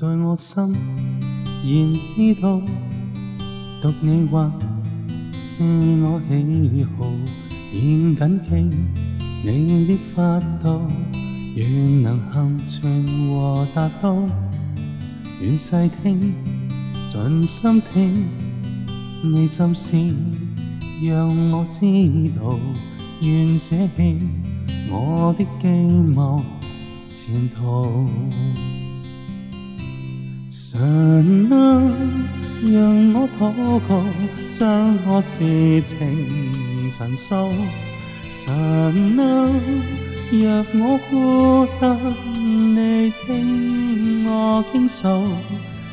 在我心，然知道，独你话是我喜好，现紧记你的发度，愿能行存和达到，愿细听，尽心听你心思，让我知道，愿舍弃我的寄望前途。神啊，让我祷告，将我事情陈诉。神啊，若我孤单，你听我倾诉，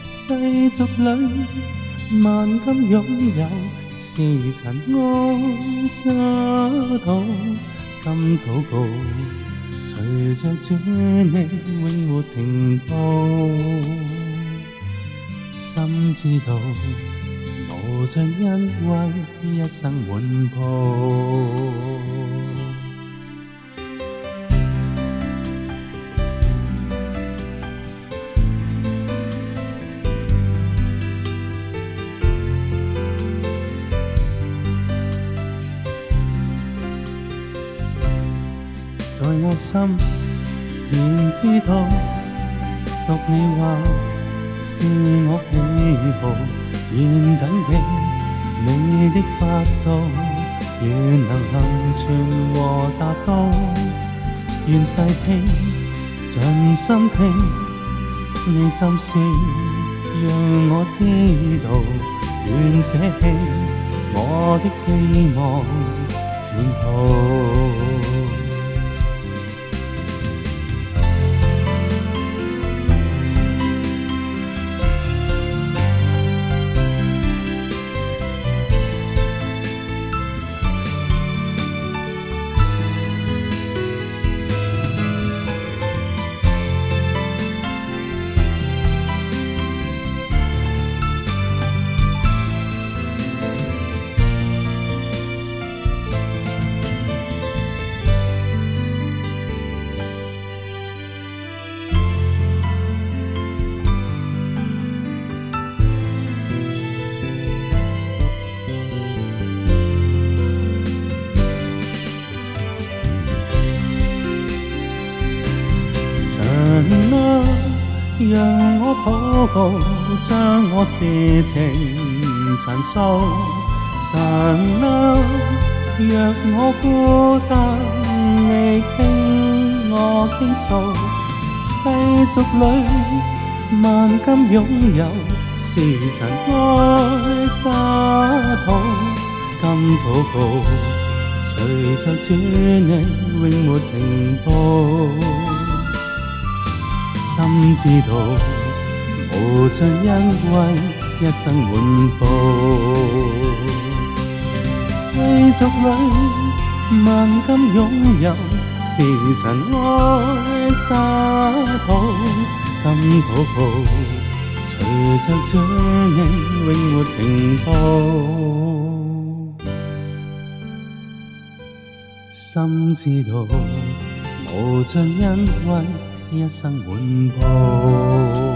世俗里万金拥有是尘埃沙土，今祷告，随着主你永活停步。心知道，无尽恩惠，一生满足。在我心，仍知道，读你话。是我喜好，愿感激你的发度，如能幸存和达到，愿细听，尽心听你心声，让我知道，愿舍弃我的寄望前途。让我祷告，将我事情陈述。神啊，若我孤单，你听我倾诉，世俗里万金拥有，是尘埃沙土，甘祷告，随着主你永没停步。心知道，無盡恩惠，一生滿布。世俗裏萬金擁有，是塵埃沙土，金泡泡，隨着掌影，永沒停步。心知道，無盡恩惠。一生满布。